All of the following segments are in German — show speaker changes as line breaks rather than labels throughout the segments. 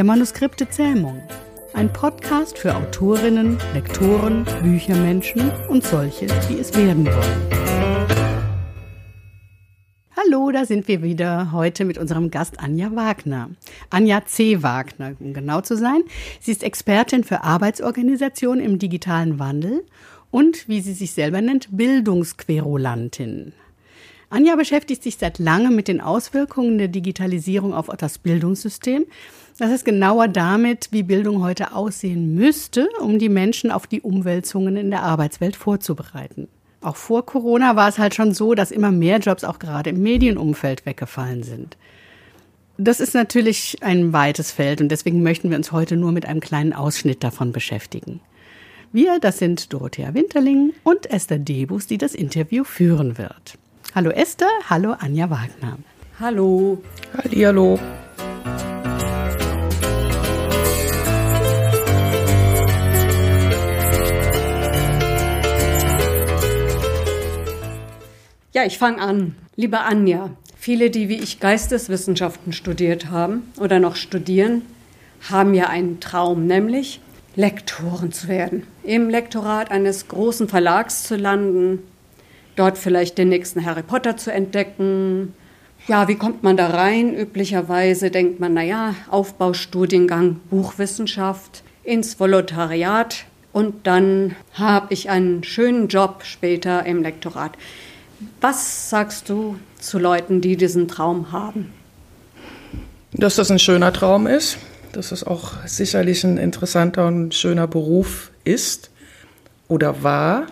der Manuskripte Zähmung. Ein Podcast für Autorinnen, Lektoren, Büchermenschen und solche, die es werden wollen. Hallo, da sind wir wieder heute mit unserem Gast Anja Wagner. Anja C. Wagner, um genau zu sein. Sie ist Expertin für Arbeitsorganisation im digitalen Wandel und, wie sie sich selber nennt, Bildungsquerulantin. Anja beschäftigt sich seit langem mit den Auswirkungen der Digitalisierung auf das Bildungssystem. Das ist genauer damit, wie Bildung heute aussehen müsste, um die Menschen auf die Umwälzungen in der Arbeitswelt vorzubereiten. Auch vor Corona war es halt schon so, dass immer mehr Jobs auch gerade im Medienumfeld weggefallen sind. Das ist natürlich ein weites Feld und deswegen möchten wir uns heute nur mit einem kleinen Ausschnitt davon beschäftigen. Wir, das sind Dorothea Winterling und Esther Debus, die das Interview führen wird. Hallo Esther, hallo Anja Wagner.
Hallo.
Hallo.
Ja, ich fange an. Liebe Anja, viele, die wie ich Geisteswissenschaften studiert haben oder noch studieren, haben ja einen Traum, nämlich Lektoren zu werden. Im Lektorat eines großen Verlags zu landen, dort vielleicht den nächsten Harry Potter zu entdecken. Ja, wie kommt man da rein? Üblicherweise denkt man, naja, Aufbaustudiengang Buchwissenschaft ins Volontariat und dann habe ich einen schönen Job später im Lektorat. Was sagst du zu Leuten, die diesen Traum haben?
Dass das ein schöner Traum ist, dass es auch sicherlich ein interessanter und schöner Beruf ist oder war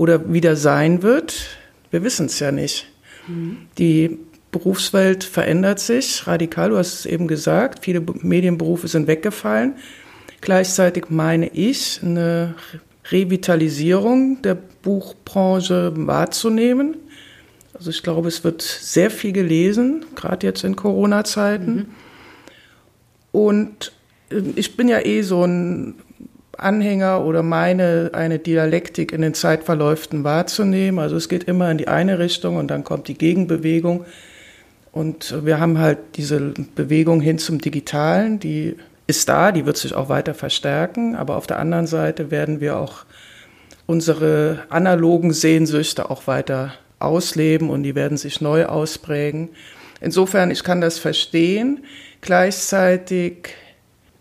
oder wieder sein wird, wir wissen es ja nicht. Mhm. Die Berufswelt verändert sich radikal, du hast es eben gesagt, viele Medienberufe sind weggefallen. Gleichzeitig meine ich, eine Revitalisierung der Buchbranche wahrzunehmen. Also ich glaube, es wird sehr viel gelesen, gerade jetzt in Corona-Zeiten. Mhm. Und äh, ich bin ja eh so ein Anhänger oder meine, eine Dialektik in den Zeitverläufen wahrzunehmen. Also es geht immer in die eine Richtung und dann kommt die Gegenbewegung. Und wir haben halt diese Bewegung hin zum Digitalen, die ist da, die wird sich auch weiter verstärken. Aber auf der anderen Seite werden wir auch unsere analogen Sehnsüchte auch weiter ausleben und die werden sich neu ausprägen. Insofern, ich kann das verstehen. Gleichzeitig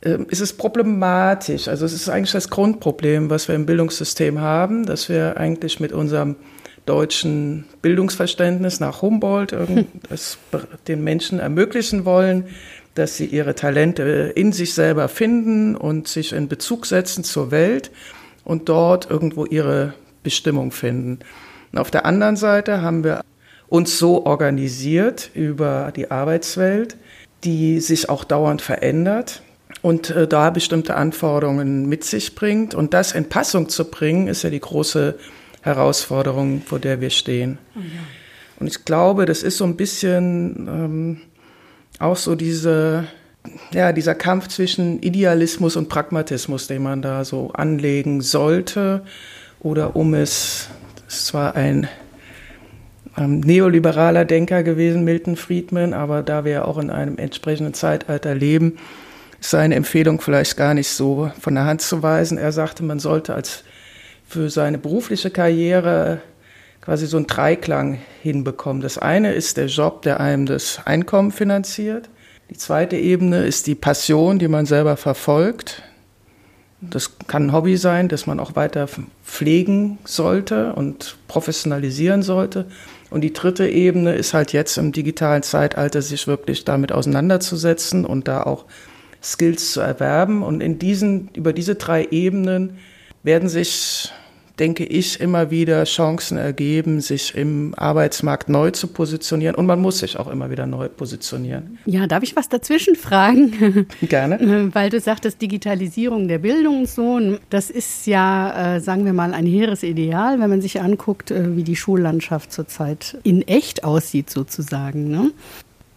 ist es problematisch. Also es ist eigentlich das Grundproblem, was wir im Bildungssystem haben, dass wir eigentlich mit unserem deutschen Bildungsverständnis nach Humboldt das den Menschen ermöglichen wollen, dass sie ihre Talente in sich selber finden und sich in Bezug setzen zur Welt und dort irgendwo ihre Bestimmung finden. Und auf der anderen Seite haben wir uns so organisiert über die Arbeitswelt, die sich auch dauernd verändert und äh, da bestimmte Anforderungen mit sich bringt. Und das in Passung zu bringen, ist ja die große Herausforderung, vor der wir stehen. Oh ja. Und ich glaube, das ist so ein bisschen ähm, auch so diese, ja, dieser Kampf zwischen Idealismus und Pragmatismus, den man da so anlegen sollte. Oder um es, es war ein ähm, neoliberaler Denker gewesen, Milton Friedman, aber da wir auch in einem entsprechenden Zeitalter leben, ist seine Empfehlung vielleicht gar nicht so von der Hand zu weisen. Er sagte, man sollte als für seine berufliche Karriere quasi so einen Dreiklang hinbekommen. Das eine ist der Job, der einem das Einkommen finanziert. Die zweite Ebene ist die Passion, die man selber verfolgt. Das kann ein Hobby sein, das man auch weiter pflegen sollte und professionalisieren sollte. Und die dritte Ebene ist halt jetzt im digitalen Zeitalter, sich wirklich damit auseinanderzusetzen und da auch Skills zu erwerben. Und in diesen, über diese drei Ebenen werden sich, denke ich, immer wieder Chancen ergeben, sich im Arbeitsmarkt neu zu positionieren. Und man muss sich auch immer wieder neu positionieren.
Ja, darf ich was dazwischen fragen?
Gerne.
Weil du sagtest, Digitalisierung der Bildung und so, das ist ja, äh, sagen wir mal, ein hehres Ideal, wenn man sich anguckt, äh, wie die Schullandschaft zurzeit in echt aussieht, sozusagen. Ne?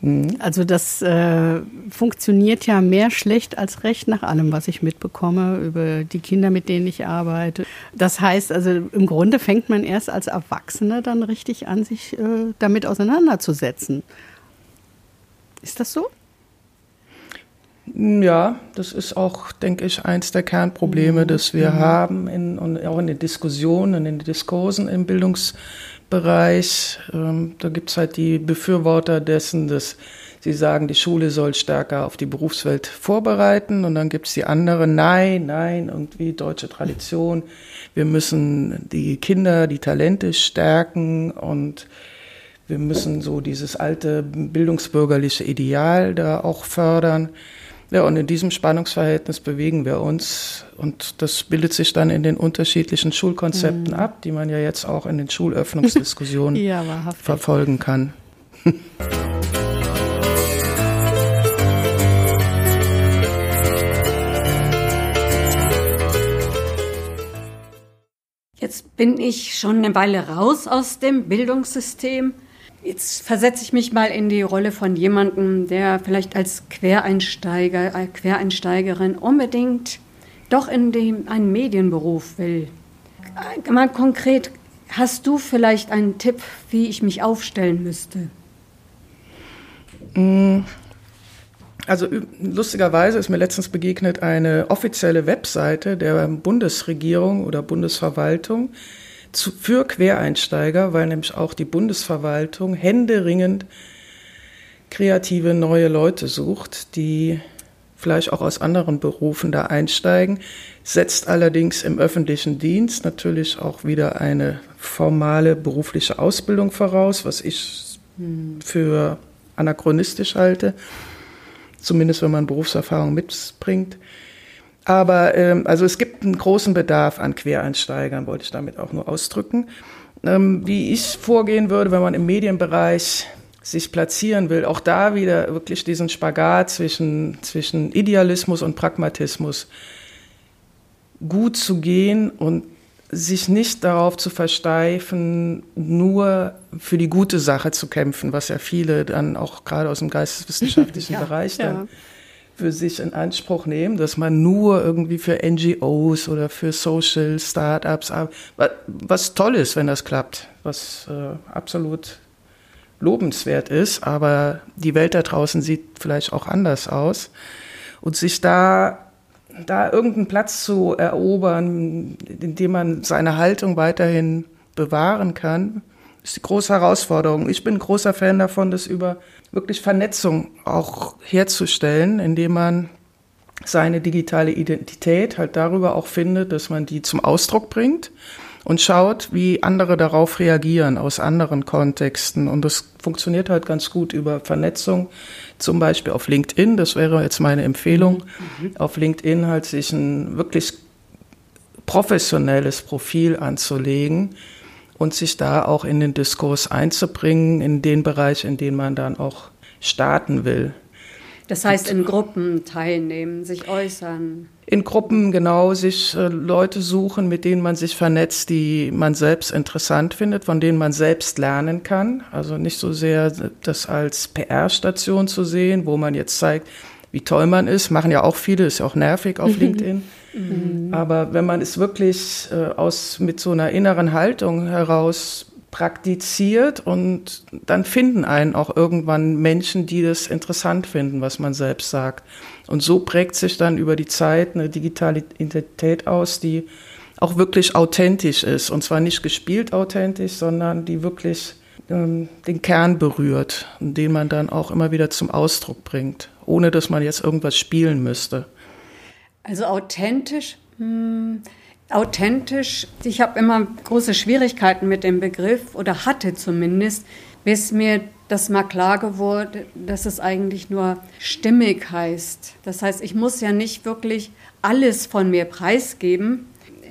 Mhm. Also das äh, funktioniert ja mehr schlecht als recht nach allem, was ich mitbekomme über die Kinder, mit denen ich arbeite. Das heißt also, im Grunde fängt man erst als Erwachsener dann richtig an, sich äh, damit auseinanderzusetzen. Ist das so?
Ja, das ist auch, denke ich, eins der Kernprobleme, mhm. das wir mhm. haben, in, und auch in den Diskussionen, in den Diskursen im Bildungsbereich. Ähm, da gibt es halt die Befürworter dessen, dass sie sagen, die Schule soll stärker auf die Berufswelt vorbereiten. Und dann gibt es die anderen, nein, nein, irgendwie deutsche Tradition. Wir müssen die Kinder, die Talente stärken und wir müssen so dieses alte bildungsbürgerliche Ideal da auch fördern. Ja, und in diesem Spannungsverhältnis bewegen wir uns. Und das bildet sich dann in den unterschiedlichen Schulkonzepten mhm. ab, die man ja jetzt auch in den Schulöffnungsdiskussionen ja, verfolgen kann.
Jetzt bin ich schon eine Weile raus aus dem Bildungssystem Jetzt versetze ich mich mal in die Rolle von jemandem, der vielleicht als Quereinsteiger, äh, Quereinsteigerin unbedingt doch in den, einen Medienberuf will. Äh, mal konkret, hast du vielleicht einen Tipp, wie ich mich aufstellen müsste?
Mm, also lustigerweise ist mir letztens begegnet eine offizielle Webseite der Bundesregierung oder Bundesverwaltung, zu, für Quereinsteiger, weil nämlich auch die Bundesverwaltung händeringend kreative neue Leute sucht, die vielleicht auch aus anderen Berufen da einsteigen, setzt allerdings im öffentlichen Dienst natürlich auch wieder eine formale berufliche Ausbildung voraus, was ich für anachronistisch halte, zumindest wenn man Berufserfahrung mitbringt. Aber ähm, also es gibt einen großen Bedarf an Quereinsteigern, wollte ich damit auch nur ausdrücken. Ähm, wie ich vorgehen würde, wenn man im Medienbereich sich platzieren will, auch da wieder wirklich diesen Spagat zwischen, zwischen Idealismus und Pragmatismus gut zu gehen und sich nicht darauf zu versteifen, nur für die gute Sache zu kämpfen, was ja viele dann auch gerade aus dem geisteswissenschaftlichen ja, Bereich dann ja für sich in Anspruch nehmen, dass man nur irgendwie für NGOs oder für Social Startups, was toll ist, wenn das klappt, was äh, absolut lobenswert ist, aber die Welt da draußen sieht vielleicht auch anders aus. Und sich da da irgendeinen Platz zu erobern, in dem man seine Haltung weiterhin bewahren kann, ist die große Herausforderung. Ich bin ein großer Fan davon, das über wirklich Vernetzung auch herzustellen, indem man seine digitale Identität halt darüber auch findet, dass man die zum Ausdruck bringt und schaut, wie andere darauf reagieren aus anderen Kontexten. Und das funktioniert halt ganz gut über Vernetzung, zum Beispiel auf LinkedIn. Das wäre jetzt meine Empfehlung. Mhm. Auf LinkedIn halt sich ein wirklich professionelles Profil anzulegen, und sich da auch in den Diskurs einzubringen, in den Bereich, in den man dann auch starten will.
Das heißt, in Gruppen teilnehmen, sich äußern.
In Gruppen, genau, sich äh, Leute suchen, mit denen man sich vernetzt, die man selbst interessant findet, von denen man selbst lernen kann. Also nicht so sehr das als PR-Station zu sehen, wo man jetzt zeigt, wie toll man ist. Machen ja auch viele, ist ja auch nervig auf LinkedIn. Mhm. Aber wenn man es wirklich äh, aus, mit so einer inneren Haltung heraus praktiziert und dann finden einen auch irgendwann Menschen, die das interessant finden, was man selbst sagt. Und so prägt sich dann über die Zeit eine digitale Identität aus, die auch wirklich authentisch ist. Und zwar nicht gespielt authentisch, sondern die wirklich ähm, den Kern berührt und den man dann auch immer wieder zum Ausdruck bringt, ohne dass man jetzt irgendwas spielen müsste.
Also authentisch. Hm, authentisch. Ich habe immer große Schwierigkeiten mit dem Begriff oder hatte zumindest, bis mir das mal klar geworden, dass es eigentlich nur stimmig heißt. Das heißt, ich muss ja nicht wirklich alles von mir preisgeben.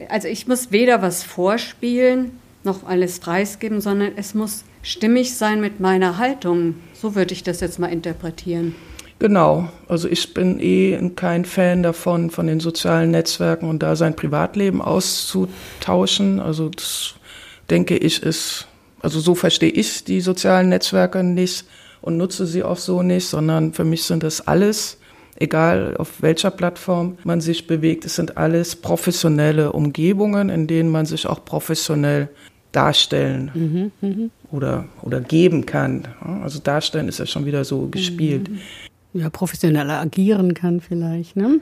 Also ich muss weder was vorspielen noch alles preisgeben, sondern es muss stimmig sein mit meiner Haltung. So würde ich das jetzt mal interpretieren.
Genau, also ich bin eh kein Fan davon, von den sozialen Netzwerken und da sein Privatleben auszutauschen. Also das denke ich ist, also so verstehe ich die sozialen Netzwerke nicht und nutze sie auch so nicht, sondern für mich sind das alles, egal auf welcher Plattform man sich bewegt, es sind alles professionelle Umgebungen, in denen man sich auch professionell darstellen mhm, mh. oder, oder geben kann. Also darstellen ist ja schon wieder so gespielt. Mhm.
Ja, professioneller agieren kann vielleicht, ne?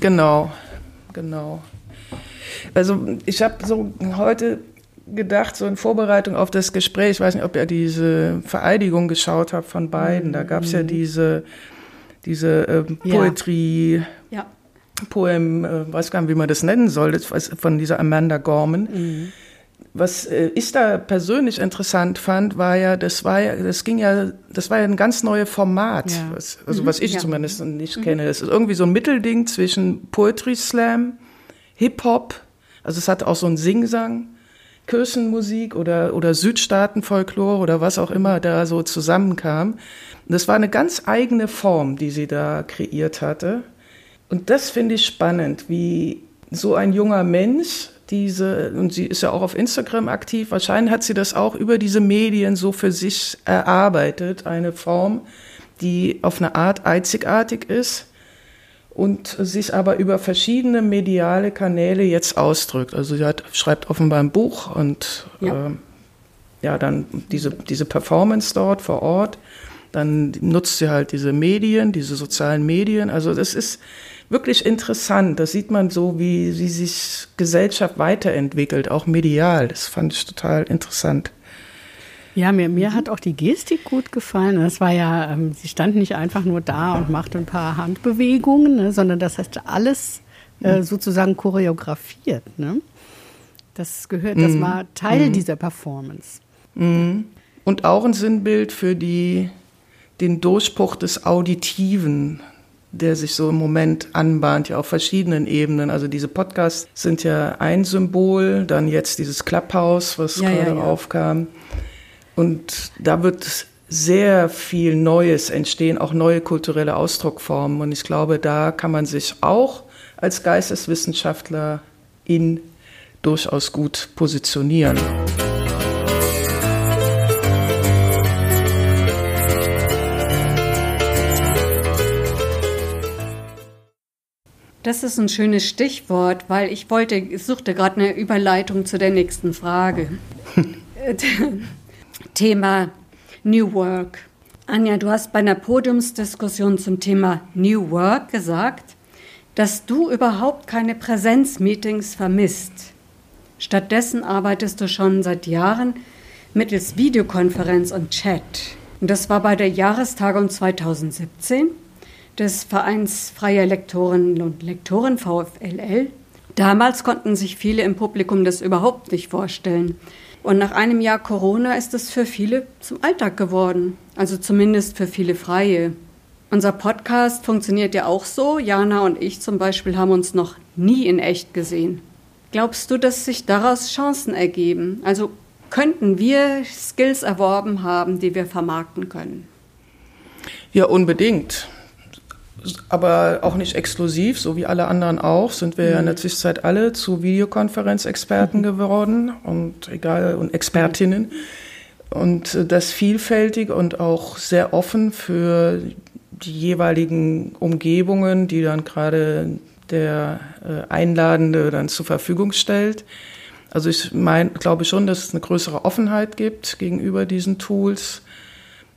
Genau, genau. Also ich habe so heute gedacht, so in Vorbereitung auf das Gespräch, ich weiß nicht, ob ihr diese Vereidigung geschaut habt von beiden, da gab es ja mhm. diese, diese äh, Poetry, ja. ja. Poem, äh, weiß gar nicht, wie man das nennen soll, das von dieser Amanda Gorman. Mhm. Was äh, ich da persönlich interessant fand, war ja, das war ja, das ging ja, das war ja ein ganz neues Format, ja. was, also mhm. was ich ja. zumindest nicht mhm. kenne. Das ist irgendwie so ein Mittelding zwischen Poetry Slam, Hip Hop, also es hat auch so einen Singsang Kirchenmusik oder, oder Südstaatenfolklore oder was auch immer da so zusammenkam. Und das war eine ganz eigene Form, die sie da kreiert hatte. Und das finde ich spannend, wie so ein junger Mensch diese, und sie ist ja auch auf Instagram aktiv, wahrscheinlich hat sie das auch über diese Medien so für sich erarbeitet, eine Form, die auf eine Art einzigartig ist und sich aber über verschiedene mediale Kanäle jetzt ausdrückt. Also sie hat, schreibt offenbar ein Buch und ja, äh, ja dann diese, diese Performance dort vor Ort. Dann nutzt sie halt diese Medien, diese sozialen Medien. Also das ist wirklich interessant. Da sieht man so, wie, wie sich Gesellschaft weiterentwickelt, auch medial. Das fand ich total interessant.
Ja, mir, mir hat auch die Gestik gut gefallen. Das war ja, ähm, sie stand nicht einfach nur da und machte ein paar Handbewegungen, ne, sondern das heißt alles äh, mhm. sozusagen choreografiert. Ne? Das gehört, das mhm. war Teil mhm. dieser Performance.
Mhm. Und auch ein Sinnbild für die, den Durchbruch des Auditiven, der sich so im Moment anbahnt, ja auf verschiedenen Ebenen. Also diese Podcasts sind ja ein Symbol, dann jetzt dieses Clubhouse, was ja, gerade ja, ja. aufkam. Und da wird sehr viel Neues entstehen, auch neue kulturelle Ausdruckformen. Und ich glaube, da kann man sich auch als Geisteswissenschaftler in durchaus gut positionieren.
Das ist ein schönes Stichwort, weil ich wollte, ich suchte gerade eine Überleitung zu der nächsten Frage. Thema New Work. Anja, du hast bei einer Podiumsdiskussion zum Thema New Work gesagt, dass du überhaupt keine Präsenzmeetings vermisst. Stattdessen arbeitest du schon seit Jahren mittels Videokonferenz und Chat. Und das war bei der Jahrestagung 2017 des Vereins Freier Lektorinnen und Lektoren VfLL. Damals konnten sich viele im Publikum das überhaupt nicht vorstellen. Und nach einem Jahr Corona ist es für viele zum Alltag geworden, also zumindest für viele Freie. Unser Podcast funktioniert ja auch so. Jana und ich zum Beispiel haben uns noch nie in echt gesehen. Glaubst du, dass sich daraus Chancen ergeben? Also könnten wir Skills erworben haben, die wir vermarkten können?
Ja, unbedingt aber auch nicht exklusiv, so wie alle anderen auch, sind wir mhm. in der mhm. Zwischenzeit alle zu Videokonferenzexperten mhm. geworden und egal und Expertinnen. Und das vielfältig und auch sehr offen für die jeweiligen Umgebungen, die dann gerade der äh, Einladende dann zur Verfügung stellt. Also ich meine, glaube schon, dass es eine größere Offenheit gibt gegenüber diesen Tools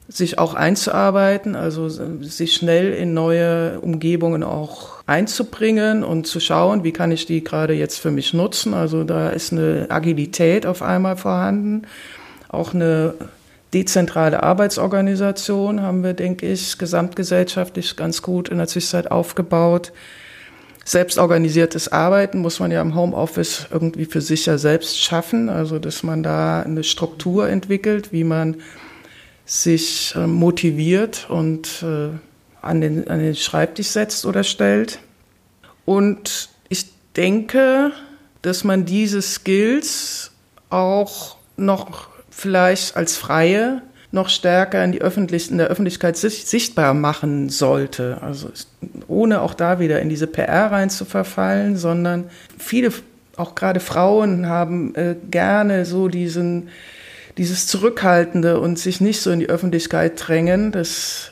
sich auch einzuarbeiten, also sich schnell in neue Umgebungen auch einzubringen und zu schauen, wie kann ich die gerade jetzt für mich nutzen. Also da ist eine Agilität auf einmal vorhanden, auch eine dezentrale Arbeitsorganisation haben wir, denke ich, gesamtgesellschaftlich ganz gut in der Zwischenzeit aufgebaut. Selbstorganisiertes Arbeiten muss man ja im Homeoffice irgendwie für sich ja selbst schaffen, also dass man da eine Struktur entwickelt, wie man sich äh, motiviert und äh, an, den, an den Schreibtisch setzt oder stellt. Und ich denke, dass man diese Skills auch noch vielleicht als Freie noch stärker in, die Öffentlich in der Öffentlichkeit sichtbar machen sollte. Also ohne auch da wieder in diese PR rein zu verfallen, sondern viele, auch gerade Frauen, haben äh, gerne so diesen dieses Zurückhaltende und sich nicht so in die Öffentlichkeit drängen, das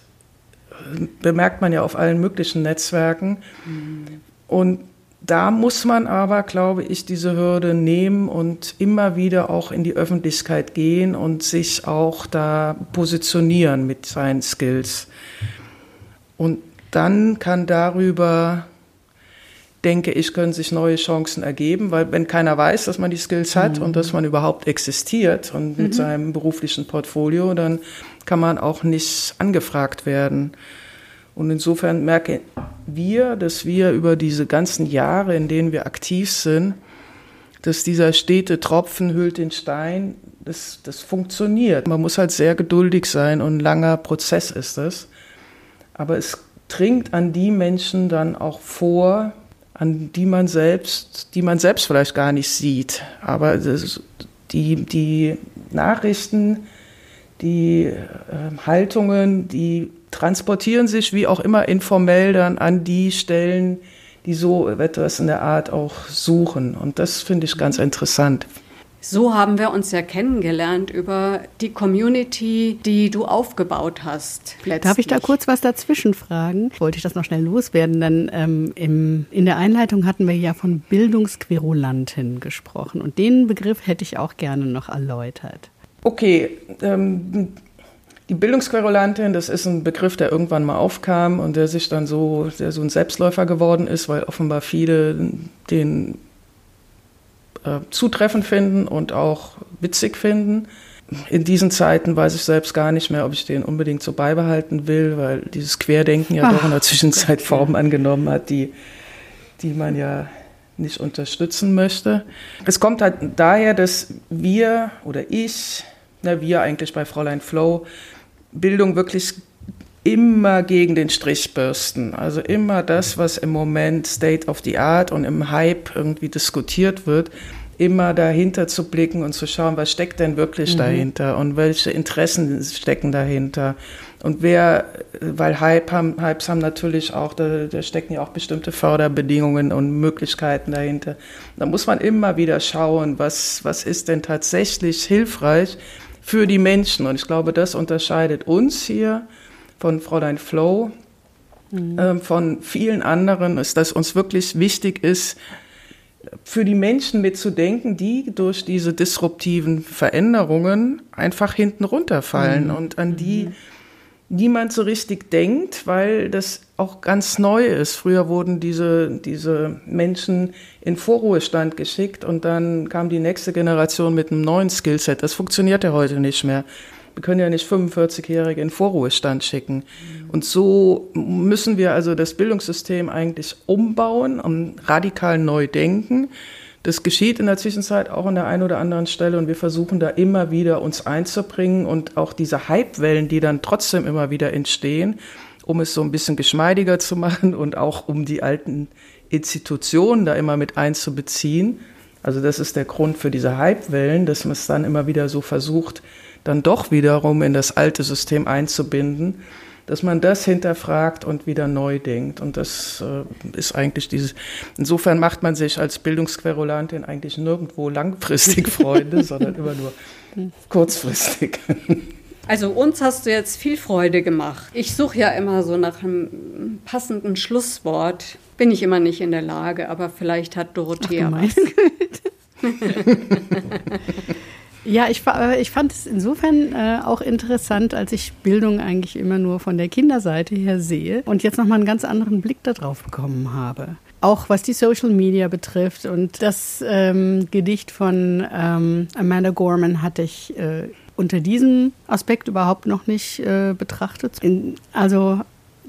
äh, bemerkt man ja auf allen möglichen Netzwerken. Mhm. Und da muss man aber, glaube ich, diese Hürde nehmen und immer wieder auch in die Öffentlichkeit gehen und sich auch da positionieren mit seinen Skills. Und dann kann darüber, denke ich, können sich neue Chancen ergeben, weil wenn keiner weiß, dass man die Skills hat mhm. und dass man überhaupt existiert und mit mhm. seinem beruflichen Portfolio, dann kann man auch nicht angefragt werden. Und insofern merken wir, dass wir über diese ganzen Jahre, in denen wir aktiv sind, dass dieser stete Tropfen hüllt den Stein, das, das funktioniert. Man muss halt sehr geduldig sein und ein langer Prozess ist das. Aber es dringt an die Menschen dann auch vor, an die man selbst, die man selbst vielleicht gar nicht sieht. Aber die, die Nachrichten, die äh, Haltungen, die transportieren sich wie auch immer informell dann an die Stellen, die so etwas in der Art auch suchen. Und das finde ich ganz interessant.
So haben wir uns ja kennengelernt über die Community, die du aufgebaut hast.
Letztlich. Darf ich da kurz was dazwischen fragen? Wollte ich das noch schnell loswerden? Dann ähm, im, in der Einleitung hatten wir ja von Bildungsquerulanten gesprochen und den Begriff hätte ich auch gerne noch erläutert.
Okay, ähm, die Bildungsquerulantin, das ist ein Begriff, der irgendwann mal aufkam und der sich dann so, der so ein Selbstläufer geworden ist, weil offenbar viele den äh, zutreffend finden und auch witzig finden. In diesen Zeiten weiß ich selbst gar nicht mehr, ob ich den unbedingt so beibehalten will, weil dieses Querdenken ja Ach, doch in der Zwischenzeit Formen angenommen hat, die, die man ja nicht unterstützen möchte. Es kommt halt daher, dass wir oder ich, na wir eigentlich bei Fräulein Flow, Bildung wirklich immer gegen den Strich bürsten. Also immer das, was im Moment State of the Art und im Hype irgendwie diskutiert wird, immer dahinter zu blicken und zu schauen, was steckt denn wirklich mhm. dahinter und welche Interessen stecken dahinter. Und wer, weil Hype haben, Hypes haben natürlich auch, da, da stecken ja auch bestimmte Förderbedingungen und Möglichkeiten dahinter. Da muss man immer wieder schauen, was, was ist denn tatsächlich hilfreich für die Menschen. Und ich glaube, das unterscheidet uns hier von Fräulein Flow, mhm. äh, von vielen anderen, ist, dass uns wirklich wichtig ist, für die Menschen mitzudenken, die durch diese disruptiven Veränderungen einfach hinten runterfallen mhm. und an die mhm. niemand so richtig denkt, weil das auch ganz neu ist. Früher wurden diese, diese Menschen in Vorruhestand geschickt und dann kam die nächste Generation mit einem neuen Skillset. Das funktioniert ja heute nicht mehr. Wir können ja nicht 45-Jährige in Vorruhestand schicken. Und so müssen wir also das Bildungssystem eigentlich umbauen und radikal neu denken. Das geschieht in der Zwischenzeit auch an der einen oder anderen Stelle und wir versuchen da immer wieder uns einzubringen und auch diese Hypewellen, die dann trotzdem immer wieder entstehen, um es so ein bisschen geschmeidiger zu machen und auch um die alten Institutionen da immer mit einzubeziehen. Also das ist der Grund für diese Hypewellen, dass man es dann immer wieder so versucht, dann doch wiederum in das alte System einzubinden, dass man das hinterfragt und wieder neu denkt. Und das äh, ist eigentlich dieses, insofern macht man sich als Bildungsquerulantin eigentlich nirgendwo langfristig Freunde, sondern immer nur kurzfristig.
Also uns hast du jetzt viel Freude gemacht. Ich suche ja immer so nach einem passenden Schlusswort. Bin ich immer nicht in der Lage, aber vielleicht hat Dorothea Ach, was.
Ja, ich, äh, ich fand es insofern äh, auch interessant, als ich Bildung eigentlich immer nur von der Kinderseite her sehe und jetzt nochmal einen ganz anderen Blick darauf bekommen habe. Auch was die Social Media betrifft. Und das ähm, Gedicht von ähm, Amanda Gorman hatte ich äh, unter diesem Aspekt überhaupt noch nicht äh, betrachtet. In, also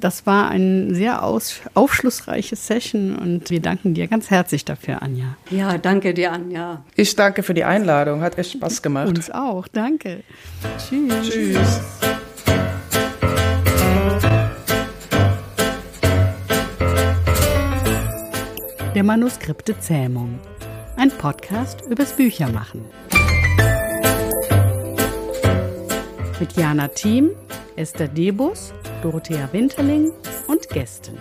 das war ein sehr aus, aufschlussreiche Session und wir danken dir ganz herzlich dafür, Anja.
Ja, danke dir, Anja.
Ich danke für die Einladung, hat echt Spaß gemacht.
Uns auch, danke.
Tschüss. Tschüss.
Der Manuskripte Zähmung. Ein Podcast übers Büchermachen. Mit Jana Thiem, Esther Debus Dorothea Winterling und Gästen.